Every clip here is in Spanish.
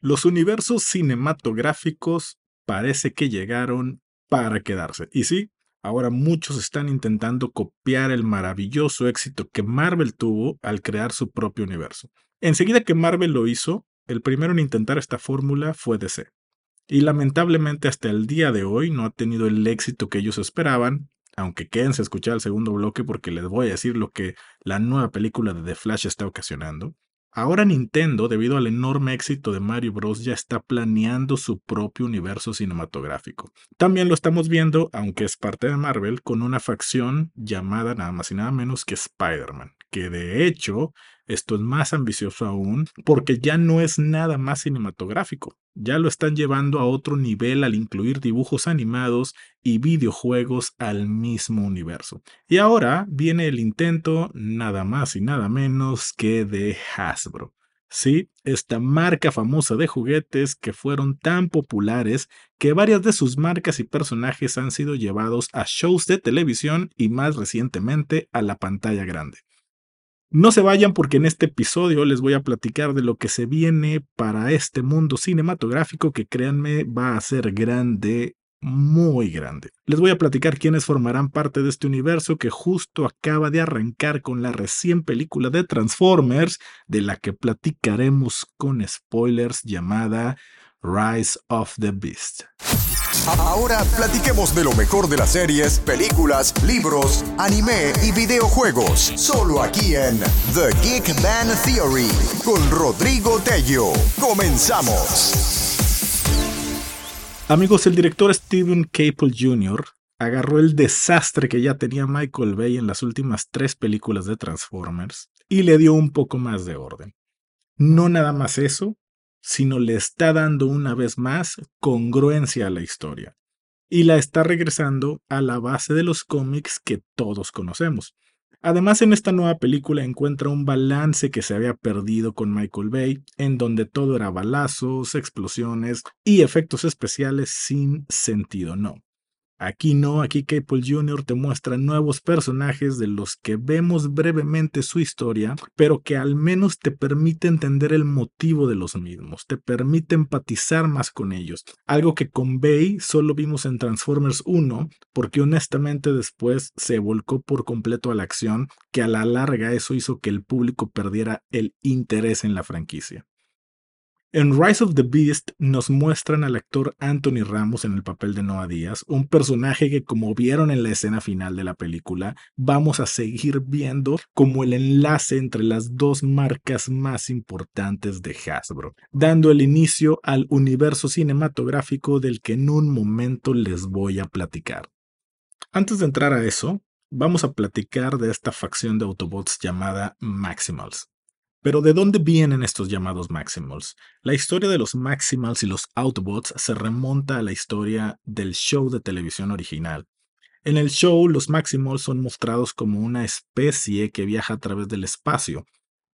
Los universos cinematográficos parece que llegaron para quedarse. Y sí, ahora muchos están intentando copiar el maravilloso éxito que Marvel tuvo al crear su propio universo. Enseguida que Marvel lo hizo, el primero en intentar esta fórmula fue DC. Y lamentablemente hasta el día de hoy no ha tenido el éxito que ellos esperaban, aunque quédense a escuchar el segundo bloque porque les voy a decir lo que la nueva película de The Flash está ocasionando. Ahora Nintendo, debido al enorme éxito de Mario Bros, ya está planeando su propio universo cinematográfico. También lo estamos viendo, aunque es parte de Marvel, con una facción llamada nada más y nada menos que Spider-Man, que de hecho esto es más ambicioso aún porque ya no es nada más cinematográfico. Ya lo están llevando a otro nivel al incluir dibujos animados y videojuegos al mismo universo. Y ahora viene el intento nada más y nada menos que de Hasbro. Sí, esta marca famosa de juguetes que fueron tan populares que varias de sus marcas y personajes han sido llevados a shows de televisión y más recientemente a la pantalla grande. No se vayan porque en este episodio les voy a platicar de lo que se viene para este mundo cinematográfico que créanme va a ser grande, muy grande. Les voy a platicar quiénes formarán parte de este universo que justo acaba de arrancar con la recién película de Transformers, de la que platicaremos con spoilers llamada Rise of the Beast. Ahora platiquemos de lo mejor de las series, películas, libros, anime y videojuegos. Solo aquí en The Geek Band Theory con Rodrigo Tello. Comenzamos. Amigos, el director Steven Caple Jr. agarró el desastre que ya tenía Michael Bay en las últimas tres películas de Transformers y le dio un poco más de orden. No nada más eso, sino le está dando una vez más congruencia a la historia y la está regresando a la base de los cómics que todos conocemos. Además, en esta nueva película encuentra un balance que se había perdido con Michael Bay, en donde todo era balazos, explosiones y efectos especiales sin sentido, no. Aquí no, aquí Capel Jr. te muestra nuevos personajes de los que vemos brevemente su historia, pero que al menos te permite entender el motivo de los mismos, te permite empatizar más con ellos. Algo que con Bay solo vimos en Transformers 1, porque honestamente después se volcó por completo a la acción, que a la larga eso hizo que el público perdiera el interés en la franquicia. En Rise of the Beast nos muestran al actor Anthony Ramos en el papel de Noah Díaz, un personaje que como vieron en la escena final de la película, vamos a seguir viendo como el enlace entre las dos marcas más importantes de Hasbro, dando el inicio al universo cinematográfico del que en un momento les voy a platicar. Antes de entrar a eso, vamos a platicar de esta facción de Autobots llamada Maximals. Pero ¿de dónde vienen estos llamados Maximals? La historia de los Maximals y los Autobots se remonta a la historia del show de televisión original. En el show, los Maximals son mostrados como una especie que viaja a través del espacio,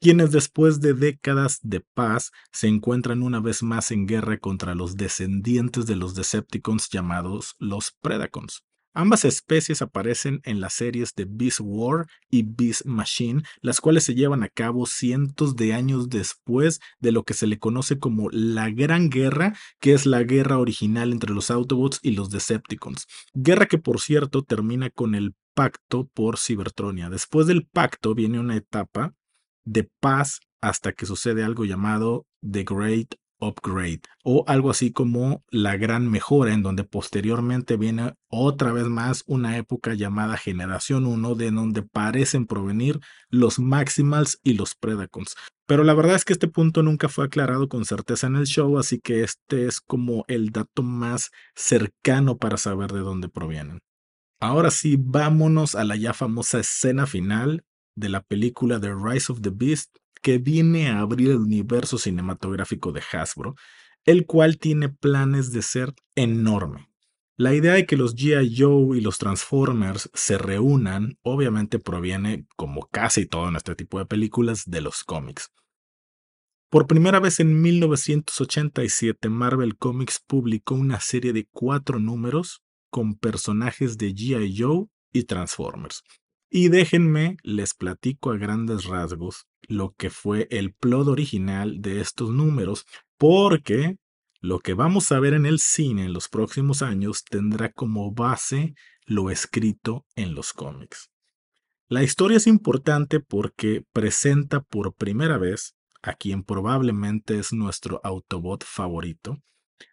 quienes después de décadas de paz se encuentran una vez más en guerra contra los descendientes de los Decepticons llamados los Predacons. Ambas especies aparecen en las series de Beast War y Beast Machine, las cuales se llevan a cabo cientos de años después de lo que se le conoce como la Gran Guerra, que es la guerra original entre los Autobots y los Decepticons. Guerra que, por cierto, termina con el pacto por Cybertronia. Después del pacto viene una etapa de paz hasta que sucede algo llamado The Great upgrade o algo así como la gran mejora en donde posteriormente viene otra vez más una época llamada generación 1 de donde parecen provenir los maximals y los predacons. Pero la verdad es que este punto nunca fue aclarado con certeza en el show, así que este es como el dato más cercano para saber de dónde provienen. Ahora sí, vámonos a la ya famosa escena final de la película The Rise of the Beast que viene a abrir el universo cinematográfico de Hasbro, el cual tiene planes de ser enorme. La idea de que los GI Joe y los Transformers se reúnan obviamente proviene, como casi todo en este tipo de películas, de los cómics. Por primera vez en 1987, Marvel Comics publicó una serie de cuatro números con personajes de GI Joe y Transformers. Y déjenme, les platico a grandes rasgos lo que fue el plot original de estos números, porque lo que vamos a ver en el cine en los próximos años tendrá como base lo escrito en los cómics. La historia es importante porque presenta por primera vez a quien probablemente es nuestro Autobot favorito,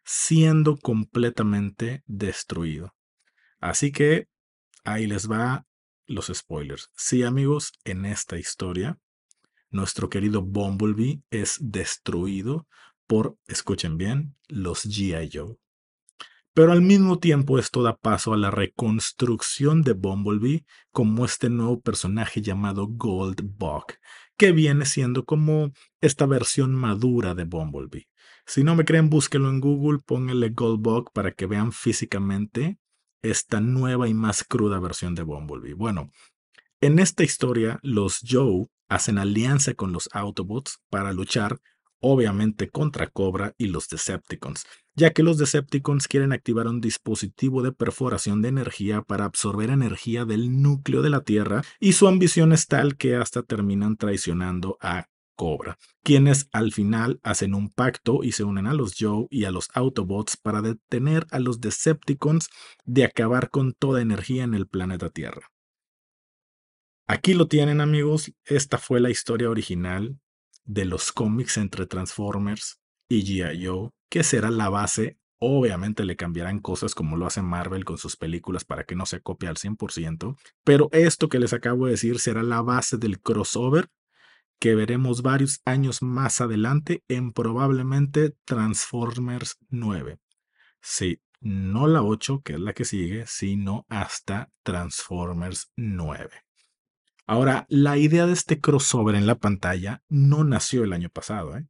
siendo completamente destruido. Así que ahí les va los spoilers. Sí, amigos, en esta historia, nuestro querido Bumblebee es destruido por, escuchen bien, los G.I. Joe. Pero al mismo tiempo esto da paso a la reconstrucción de Bumblebee como este nuevo personaje llamado Goldbug, que viene siendo como esta versión madura de Bumblebee. Si no me creen, búsquenlo en Google, pónganle Goldbug para que vean físicamente esta nueva y más cruda versión de Bumblebee. Bueno, en esta historia, los Joe hacen alianza con los Autobots para luchar, obviamente, contra Cobra y los Decepticons, ya que los Decepticons quieren activar un dispositivo de perforación de energía para absorber energía del núcleo de la Tierra, y su ambición es tal que hasta terminan traicionando a Cobra, quienes al final hacen un pacto y se unen a los Joe y a los Autobots para detener a los Decepticons de acabar con toda energía en el planeta Tierra. Aquí lo tienen amigos, esta fue la historia original de los cómics entre Transformers y G.I. Joe, que será la base Obviamente le cambiarán cosas como lo hace Marvel con sus películas para que no se copie al 100%, pero esto que les acabo de decir será la base del crossover que veremos varios años más adelante en probablemente Transformers 9. Sí, no la 8, que es la que sigue, sino hasta Transformers 9. Ahora, la idea de este crossover en la pantalla no nació el año pasado, ¿eh?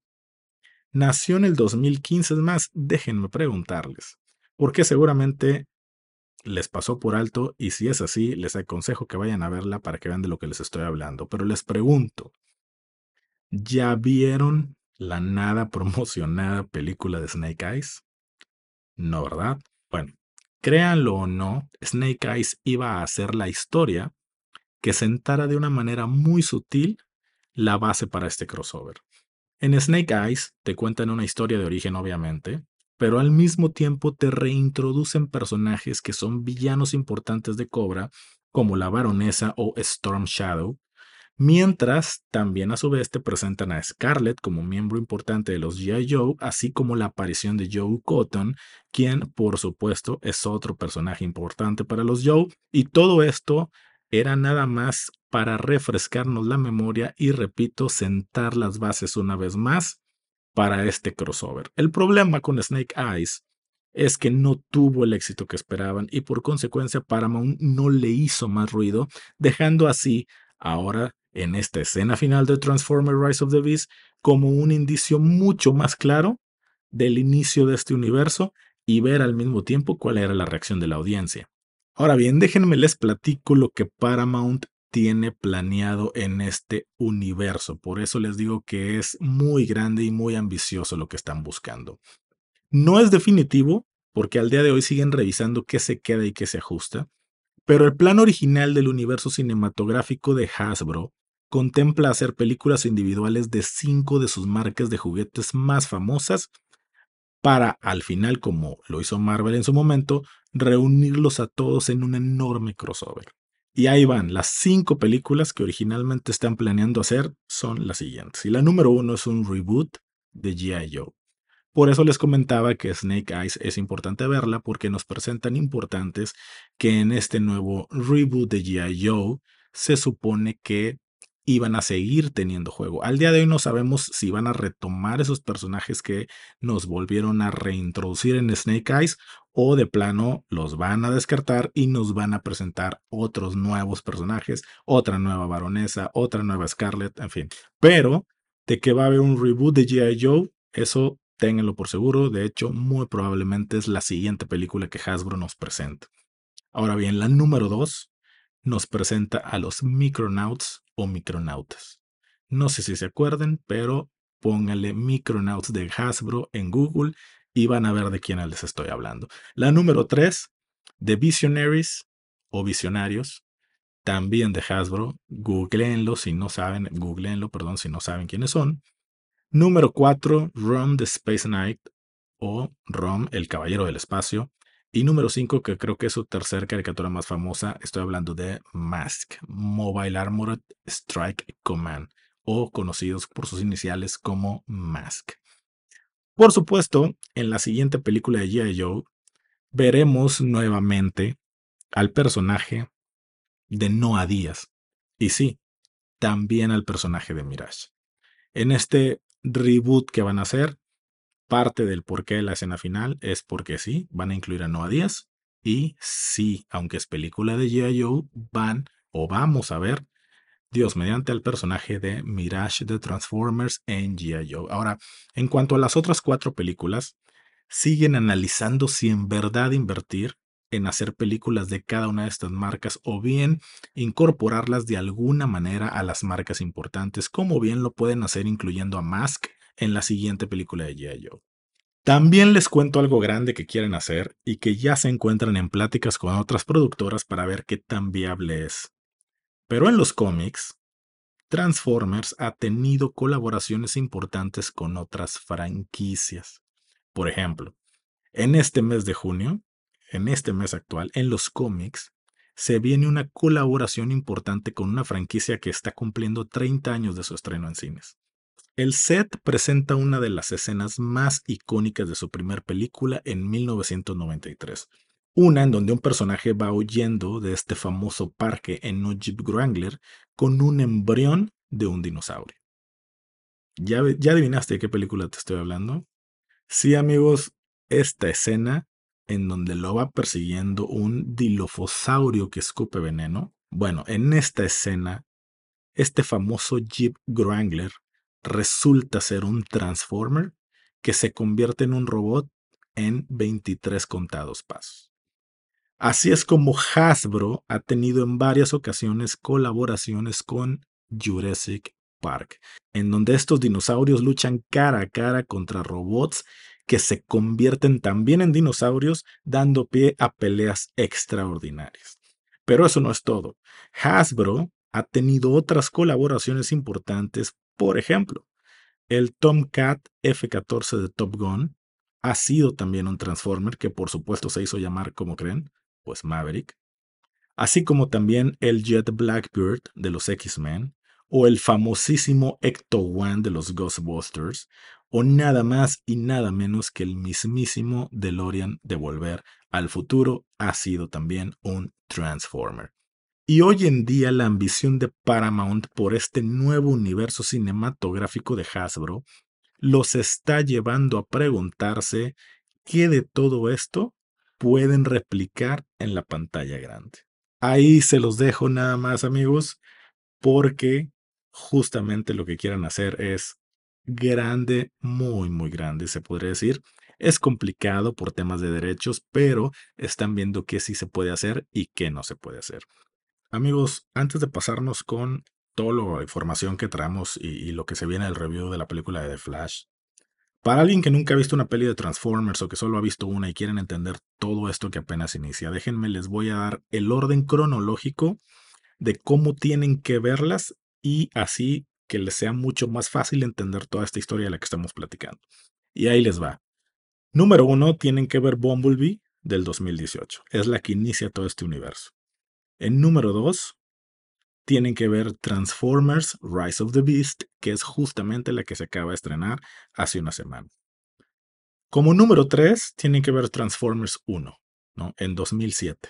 Nació en el 2015, es más, déjenme preguntarles, porque seguramente les pasó por alto y si es así, les aconsejo que vayan a verla para que vean de lo que les estoy hablando, pero les pregunto, ¿Ya vieron la nada promocionada película de Snake Eyes? No, ¿verdad? Bueno, créanlo o no, Snake Eyes iba a hacer la historia que sentara de una manera muy sutil la base para este crossover. En Snake Eyes te cuentan una historia de origen, obviamente, pero al mismo tiempo te reintroducen personajes que son villanos importantes de Cobra, como la baronesa o Storm Shadow, Mientras, también a su vez te presentan a Scarlett como miembro importante de los G.I. Joe, así como la aparición de Joe Cotton, quien por supuesto es otro personaje importante para los Joe, y todo esto era nada más para refrescarnos la memoria y, repito, sentar las bases una vez más para este crossover. El problema con Snake Eyes es que no tuvo el éxito que esperaban y por consecuencia Paramount no le hizo más ruido, dejando así ahora en esta escena final de Transformers Rise of the Beast como un indicio mucho más claro del inicio de este universo y ver al mismo tiempo cuál era la reacción de la audiencia. Ahora bien, déjenme les platico lo que Paramount tiene planeado en este universo. Por eso les digo que es muy grande y muy ambicioso lo que están buscando. No es definitivo, porque al día de hoy siguen revisando qué se queda y qué se ajusta, pero el plan original del universo cinematográfico de Hasbro contempla hacer películas individuales de cinco de sus marcas de juguetes más famosas para, al final, como lo hizo Marvel en su momento, reunirlos a todos en un enorme crossover. Y ahí van, las cinco películas que originalmente están planeando hacer son las siguientes. Y la número uno es un reboot de GI Joe. Por eso les comentaba que Snake Eyes es importante verla porque nos presentan importantes que en este nuevo reboot de GI Joe se supone que iban a seguir teniendo juego. Al día de hoy no sabemos si van a retomar esos personajes que nos volvieron a reintroducir en Snake Eyes o de plano los van a descartar y nos van a presentar otros nuevos personajes, otra nueva baronesa, otra nueva Scarlet, en fin. Pero de que va a haber un reboot de GI Joe, eso ténganlo por seguro. De hecho, muy probablemente es la siguiente película que Hasbro nos presenta. Ahora bien, la número 2 nos presenta a los Micronauts o Micronautas. No sé si se acuerden, pero pónganle Micronauts de Hasbro en Google y van a ver de quién les estoy hablando. La número 3, de Visionaries o Visionarios, también de Hasbro. Googleenlo si no saben, googleenlo, perdón, si no saben quiénes son. Número 4, Rom the Space Knight o Rom el Caballero del Espacio. Y número 5, que creo que es su tercera caricatura más famosa, estoy hablando de Mask, Mobile Armored Strike Command, o conocidos por sus iniciales como Mask. Por supuesto, en la siguiente película de G.I. Joe, veremos nuevamente al personaje de Noah Díaz. Y sí, también al personaje de Mirage. En este reboot que van a hacer, parte del porqué de la escena final es porque sí, van a incluir a Noah Díaz y sí, aunque es película de G.I. Joe, van o vamos a ver, Dios, mediante el personaje de Mirage de Transformers en G.I. Joe. Ahora, en cuanto a las otras cuatro películas, siguen analizando si en verdad invertir en hacer películas de cada una de estas marcas o bien incorporarlas de alguna manera a las marcas importantes, como bien lo pueden hacer incluyendo a Mask en la siguiente película de G.I. Joe. También les cuento algo grande que quieren hacer y que ya se encuentran en pláticas con otras productoras para ver qué tan viable es. Pero en los cómics, Transformers ha tenido colaboraciones importantes con otras franquicias. Por ejemplo, en este mes de junio, en este mes actual, en los cómics, se viene una colaboración importante con una franquicia que está cumpliendo 30 años de su estreno en cines. El set presenta una de las escenas más icónicas de su primer película en 1993. Una en donde un personaje va huyendo de este famoso parque en un Jeep Wrangler con un embrión de un dinosaurio. ¿Ya, ¿Ya adivinaste de qué película te estoy hablando? Sí, amigos, esta escena en donde lo va persiguiendo un dilofosaurio que escupe veneno. Bueno, en esta escena, este famoso Jeep Wrangler resulta ser un Transformer que se convierte en un robot en 23 contados pasos. Así es como Hasbro ha tenido en varias ocasiones colaboraciones con Jurassic Park, en donde estos dinosaurios luchan cara a cara contra robots que se convierten también en dinosaurios, dando pie a peleas extraordinarias. Pero eso no es todo. Hasbro ha tenido otras colaboraciones importantes por ejemplo, el Tomcat F-14 de Top Gun ha sido también un Transformer que por supuesto se hizo llamar, como creen, pues Maverick, así como también el Jet Blackbird de los X-Men, o el famosísimo Ecto-1 de los Ghostbusters, o nada más y nada menos que el mismísimo DeLorean de Volver al Futuro ha sido también un Transformer. Y hoy en día la ambición de Paramount por este nuevo universo cinematográfico de Hasbro los está llevando a preguntarse qué de todo esto pueden replicar en la pantalla grande. Ahí se los dejo nada más amigos, porque justamente lo que quieran hacer es grande, muy, muy grande, se podría decir. Es complicado por temas de derechos, pero están viendo qué sí se puede hacer y qué no se puede hacer. Amigos, antes de pasarnos con toda la información que traemos y, lo que se viene del review de la película de The Flash, para alguien que nunca ha visto una peli de Transformers o que solo ha visto una y quieren entender todo esto que apenas inicia, déjenme, les voy a dar el orden cronológico de cómo tienen que verlas y así que les sea mucho más fácil entender toda esta historia de la que estamos platicando. Y ahí les va. Número uno, tienen que ver Bumblebee del 2018. Es la que inicia todo este universo. En número 2, tienen que ver Transformers Rise of the Beast, que es justamente la que se acaba de estrenar hace una semana. Como número 3, tienen que ver Transformers 1, ¿no? en 2007.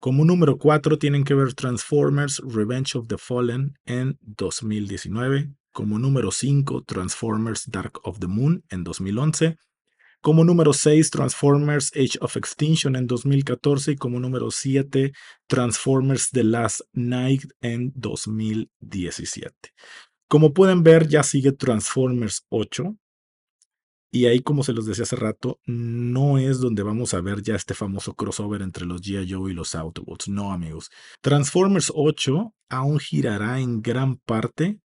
Como número 4, tienen que ver Transformers Revenge of the Fallen en 2019. Como número 5, Transformers Dark of the Moon en 2011. Como número 6, Transformers Age of Extinction en 2014 y como número 7, Transformers The Last Night en 2017. Como pueden ver, ya sigue Transformers 8. Y ahí, como se los decía hace rato, no es donde vamos a ver ya este famoso crossover entre los G.I. Joe y los Autobots. No, amigos. Transformers 8 aún girará en gran parte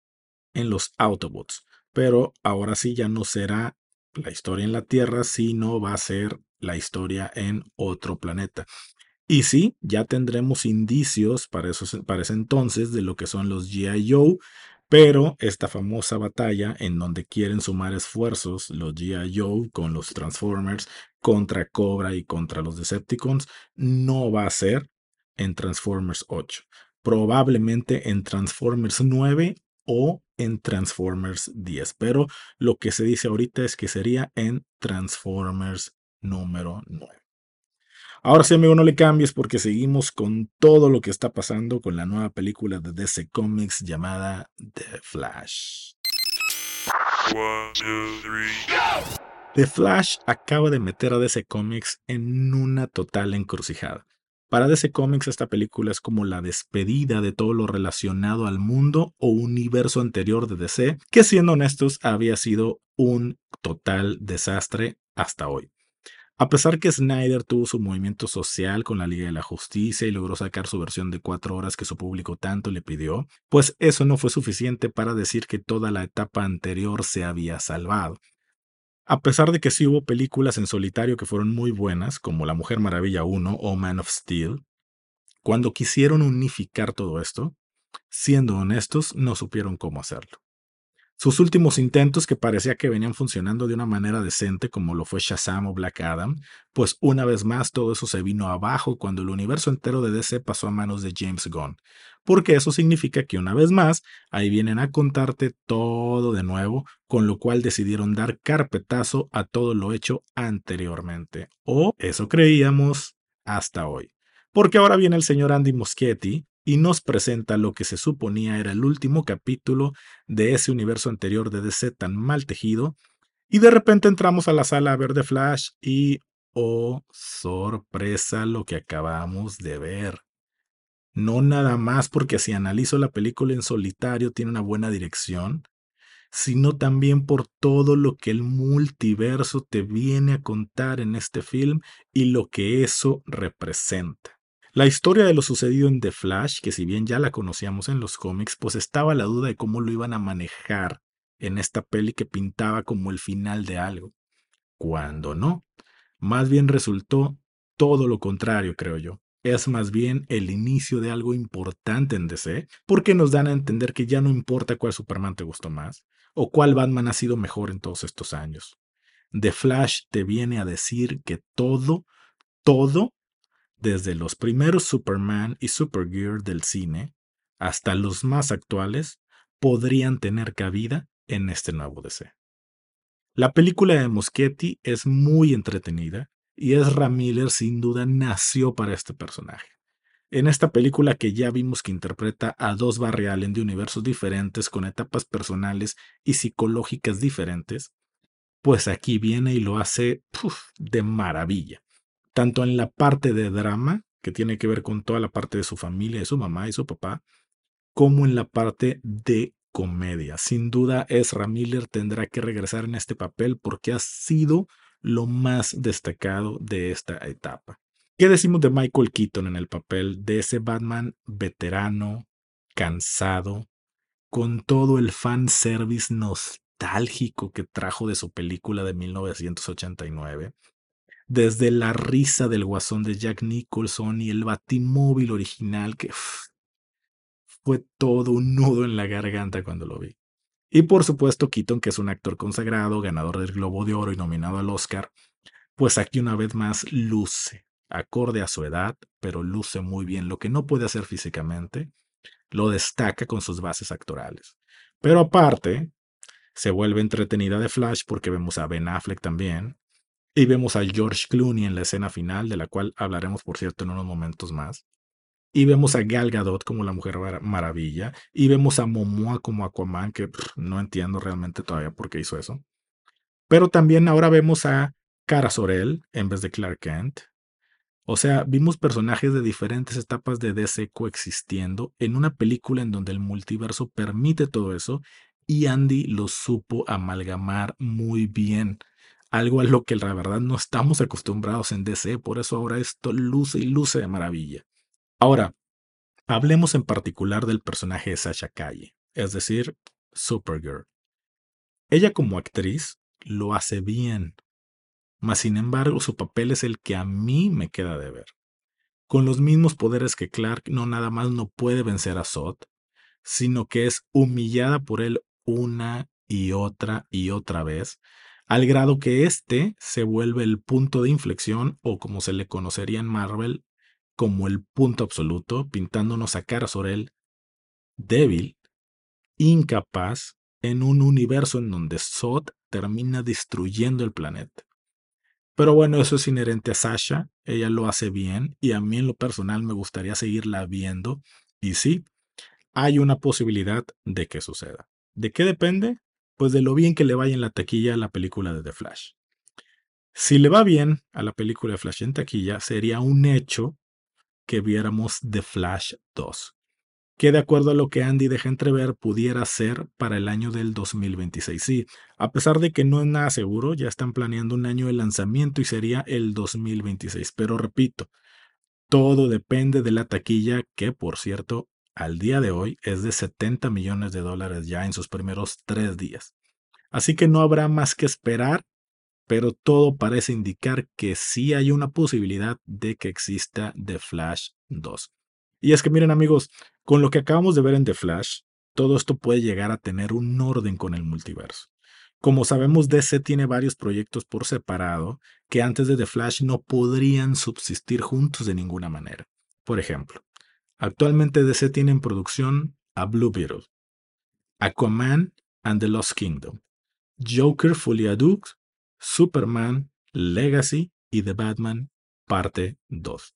en los Autobots. Pero ahora sí ya no será la historia en la Tierra, sino va a ser la historia en otro planeta. Y sí, ya tendremos indicios para, para ese entonces de lo que son los GI Joe, pero esta famosa batalla en donde quieren sumar esfuerzos los G.I. Joe con los Transformers contra Cobra y contra los Decepticons no va a ser en Transformers 8. Probablemente en Transformers 9 o en Transformers 10. Pero lo que se dice ahorita es que sería en Transformers número 9. Ahora sí, amigo, no le cambies porque seguimos con todo lo que está pasando con la nueva película de DC Comics llamada The Flash. The Flash acaba de meter a DC Comics en una total encrucijada. Para DC Comics esta película es como la despedida de todo lo relacionado al mundo o universo anterior de DC, que siendo honestos había sido un total desastre hasta hoy. A pesar que Snyder tuvo su movimiento social con la Liga de la Justicia y logró sacar su versión de cuatro horas que su público tanto le pidió, pues eso no fue suficiente para decir que toda la etapa anterior se había salvado. A pesar de que sí hubo películas en solitario que fueron muy buenas, como La Mujer Maravilla 1 o Man of Steel, cuando quisieron unificar todo esto, siendo honestos, no supieron cómo hacerlo. Sus últimos intentos, que parecía que venían funcionando de una manera decente, como lo fue Shazam o Black Adam, pues una vez más todo eso se vino abajo cuando el universo entero de DC pasó a manos de James Gunn. Porque eso significa que una vez más, ahí vienen a contarte todo de nuevo, con lo cual decidieron dar carpetazo a todo lo hecho anteriormente. O eso creíamos hasta hoy. Porque ahora viene el señor Andy Muschietti, y nos presenta lo que se suponía era el último capítulo de ese universo anterior de DC tan mal tejido, y de repente entramos a la sala a ver The Flash y, oh, sorpresa lo que acabamos de ver. No nada más porque si analizo la película en solitario tiene una buena dirección, sino también por todo lo que el multiverso te viene a contar en este film y lo que eso representa. La historia de lo sucedido en The Flash, que si bien ya la conocíamos en los cómics, pues estaba la duda de cómo lo iban a manejar en esta peli que pintaba como el final de algo. Cuando no, más bien resultó todo lo contrario, creo yo. Es más bien el inicio de algo importante en DC, porque nos dan a entender que ya no importa cuál Superman te gustó más, o cuál Batman ha sido mejor en todos estos años. The Flash te viene a decir que todo, todo desde los primeros Superman y Supergirl del cine hasta los más actuales, podrían tener cabida en este nuevo DC. La película de Moschetti es muy entretenida y Ezra Miller sin duda nació para este personaje. En esta película que ya vimos que interpreta a dos Barry de universos diferentes con etapas personales y psicológicas diferentes, pues aquí viene y lo hace de maravilla tanto en la parte de drama, que tiene que ver con toda la parte de su familia, de su mamá y su papá, como en la parte de comedia. Sin duda, Ezra Miller tendrá que regresar en este papel porque ha sido lo más destacado de esta etapa. ¿Qué decimos de Michael Keaton en el papel de ese Batman veterano, cansado, con todo el fan service nostálgico que trajo de su película de 1989? Desde la risa del guasón de Jack Nicholson y el batimóvil original que fue todo un nudo en la garganta cuando lo vi. Y por supuesto Keaton, que es un actor consagrado, ganador del Globo de Oro y nominado al Oscar, pues aquí una vez más luce, acorde a su edad, pero luce muy bien lo que no puede hacer físicamente, lo destaca con sus bases actorales. Pero aparte, se vuelve entretenida de Flash porque vemos a Ben Affleck también, y vemos a George Clooney en la escena final, de la cual hablaremos, por cierto, en unos momentos más. Y vemos a Gal Gadot como la Mujer Maravilla. Y vemos a Momoa como Aquaman, que no entiendo realmente todavía por qué hizo eso. Pero también ahora vemos a Cara Sorel en vez de Clark Kent. O sea, vimos personajes de diferentes etapas de DC coexistiendo en una película en donde el multiverso permite todo eso y Andy lo supo amalgamar muy bien algo a lo que la verdad no estamos acostumbrados en DC, por eso ahora esto luce y luce de maravilla. Ahora, hablemos en particular del personaje de Sasha Calle, es decir, Supergirl. Ella como actriz lo hace bien, mas sin embargo su papel es el que a mí me queda de ver. con los mismos poderes que Clark, no nada más no puede vencer a Zod, sino que es humillada por él una y otra y otra vez, al grado que este se vuelve el punto de inflexión o como se le conocería en Marvel como el punto absoluto, pintándonos a cara sobre él débil, incapaz, en un universo en donde Zod termina destruyendo el planeta. Pero bueno, eso es inherente a Sasha, ella lo hace bien y a mí en lo personal me gustaría seguirla viendo y sí, hay una posibilidad de que suceda. ¿De qué depende? Pues de lo bien que le vaya en la taquilla a la película de The Flash. Si le va bien a la película de Flash en taquilla, sería un hecho que viéramos The Flash 2, que de acuerdo a lo que Andy deja entrever pudiera ser para el año del 2026. Sí, a pesar de que no es nada seguro, ya están planeando un año de lanzamiento y sería el 2026. Pero repito, todo depende de la taquilla que, por cierto, al día de hoy es de 70 millones de dólares ya en sus primeros tres días. Así que no habrá más que esperar, pero todo parece indicar que sí hay una posibilidad de que exista The Flash 2. Y es que miren amigos, con lo que acabamos de ver en The Flash, todo esto puede llegar a tener un orden con el multiverso. Como sabemos, DC tiene varios proyectos por separado que antes de The Flash no podrían subsistir juntos de ninguna manera. Por ejemplo, Actualmente DC tiene en producción a Blue Beetle, Aquaman and the Lost Kingdom, Joker Folia Dukes, Superman, Legacy y The Batman Parte 2.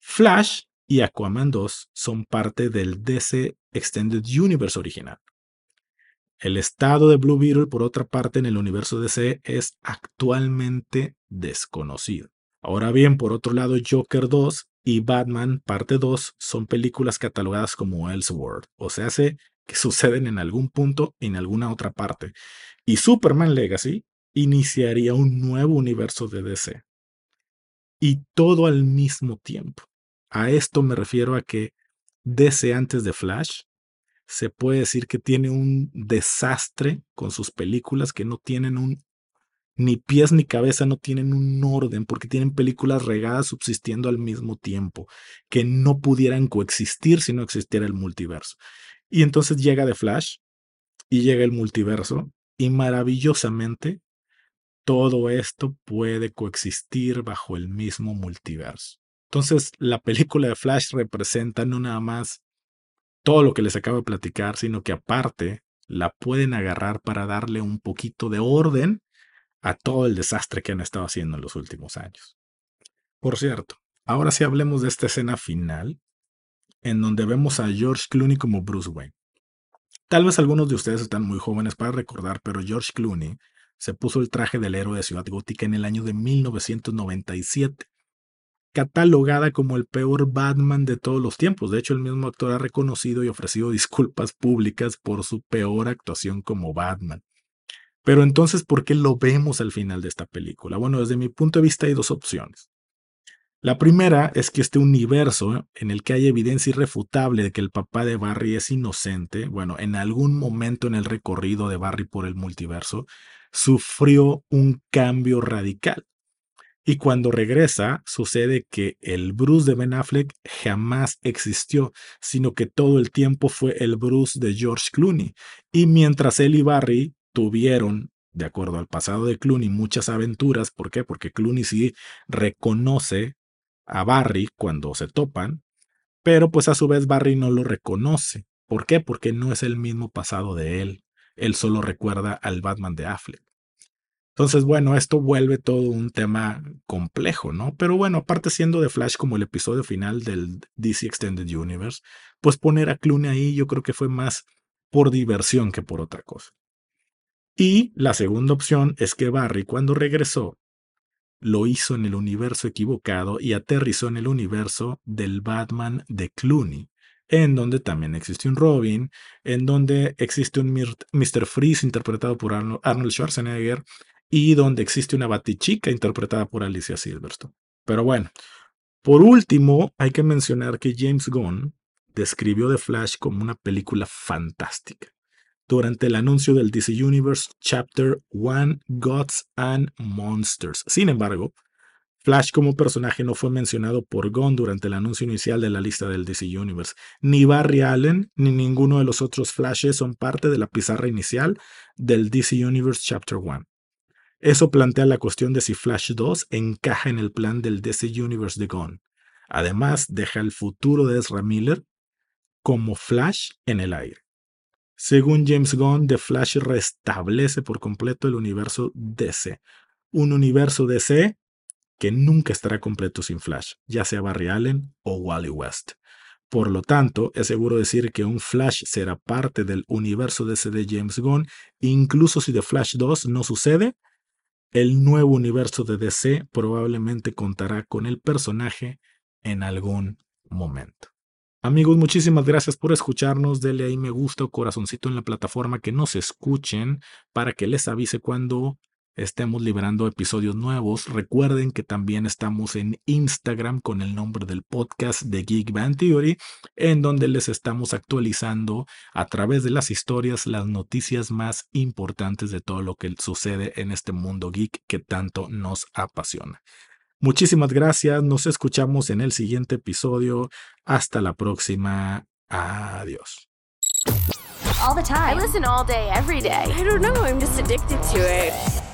Flash y Aquaman 2 son parte del DC Extended Universe original. El estado de Blue Beetle, por otra parte, en el universo DC es actualmente desconocido. Ahora bien, por otro lado, Joker 2 y Batman Parte 2 son películas catalogadas como Elseworld, o sea, hace que suceden en algún punto en alguna otra parte. Y Superman Legacy iniciaría un nuevo universo de DC. Y todo al mismo tiempo. A esto me refiero a que DC antes de Flash se puede decir que tiene un desastre con sus películas que no tienen un ni pies ni cabeza, no tienen un orden, porque tienen películas regadas subsistiendo al mismo tiempo, que no pudieran coexistir si no existiera el multiverso. Y entonces llega The Flash y llega el multiverso y maravillosamente todo esto puede coexistir bajo el mismo multiverso. Entonces la película de Flash representa no nada más todo lo que les acabo de platicar, sino que aparte la pueden agarrar para darle un poquito de orden a todo el desastre que han estado haciendo en los últimos años. Por cierto, ahora sí hablemos de esta escena final, en donde vemos a George Clooney como Bruce Wayne. Tal vez algunos de ustedes están muy jóvenes para recordar, pero George Clooney se puso el traje del héroe de Ciudad Gótica en el año de 1997, catalogada como el peor Batman de todos los tiempos. De hecho, el mismo actor ha reconocido y ofrecido disculpas públicas por su peor actuación como Batman. Pero entonces, ¿por qué lo vemos al final de esta película? Bueno, desde mi punto de vista hay dos opciones. La primera es que este universo en el que hay evidencia irrefutable de que el papá de Barry es inocente, bueno, en algún momento en el recorrido de Barry por el multiverso, sufrió un cambio radical. Y cuando regresa, sucede que el Bruce de Ben Affleck jamás existió, sino que todo el tiempo fue el Bruce de George Clooney. Y mientras él y Barry tuvieron, de acuerdo al pasado de Clooney, muchas aventuras. ¿Por qué? Porque Clooney sí reconoce a Barry cuando se topan, pero pues a su vez Barry no lo reconoce. ¿Por qué? Porque no es el mismo pasado de él. Él solo recuerda al Batman de Affleck. Entonces, bueno, esto vuelve todo un tema complejo, ¿no? Pero bueno, aparte siendo de Flash como el episodio final del DC Extended Universe, pues poner a Clooney ahí yo creo que fue más por diversión que por otra cosa. Y la segunda opción es que Barry cuando regresó lo hizo en el universo equivocado y aterrizó en el universo del Batman de Clooney, en donde también existe un Robin, en donde existe un Mr. Freeze interpretado por Arnold Schwarzenegger y donde existe una Batichica interpretada por Alicia Silverstone. Pero bueno, por último, hay que mencionar que James Gunn describió The Flash como una película fantástica durante el anuncio del DC Universe Chapter 1 Gods and Monsters. Sin embargo, Flash como personaje no fue mencionado por Gunn durante el anuncio inicial de la lista del DC Universe. Ni Barry Allen ni ninguno de los otros Flashes son parte de la pizarra inicial del DC Universe Chapter 1. Eso plantea la cuestión de si Flash 2 encaja en el plan del DC Universe de Gunn. Además, deja el futuro de Ezra Miller como Flash en el aire. Según James Gunn, The Flash restablece por completo el universo DC. Un universo DC que nunca estará completo sin Flash, ya sea Barry Allen o Wally West. Por lo tanto, es seguro decir que un Flash será parte del universo DC de James Gunn, incluso si The Flash 2 no sucede, el nuevo universo de DC probablemente contará con el personaje en algún momento. Amigos, muchísimas gracias por escucharnos. Denle ahí me gusta o corazoncito en la plataforma que nos escuchen para que les avise cuando estemos liberando episodios nuevos. Recuerden que también estamos en Instagram con el nombre del podcast de Geek Band Theory, en donde les estamos actualizando a través de las historias las noticias más importantes de todo lo que sucede en este mundo geek que tanto nos apasiona. Muchísimas gracias, nos escuchamos en el siguiente episodio. Hasta la próxima. Adiós. All the time. I listen all day, every day. I don't know, I'm just addicted to it.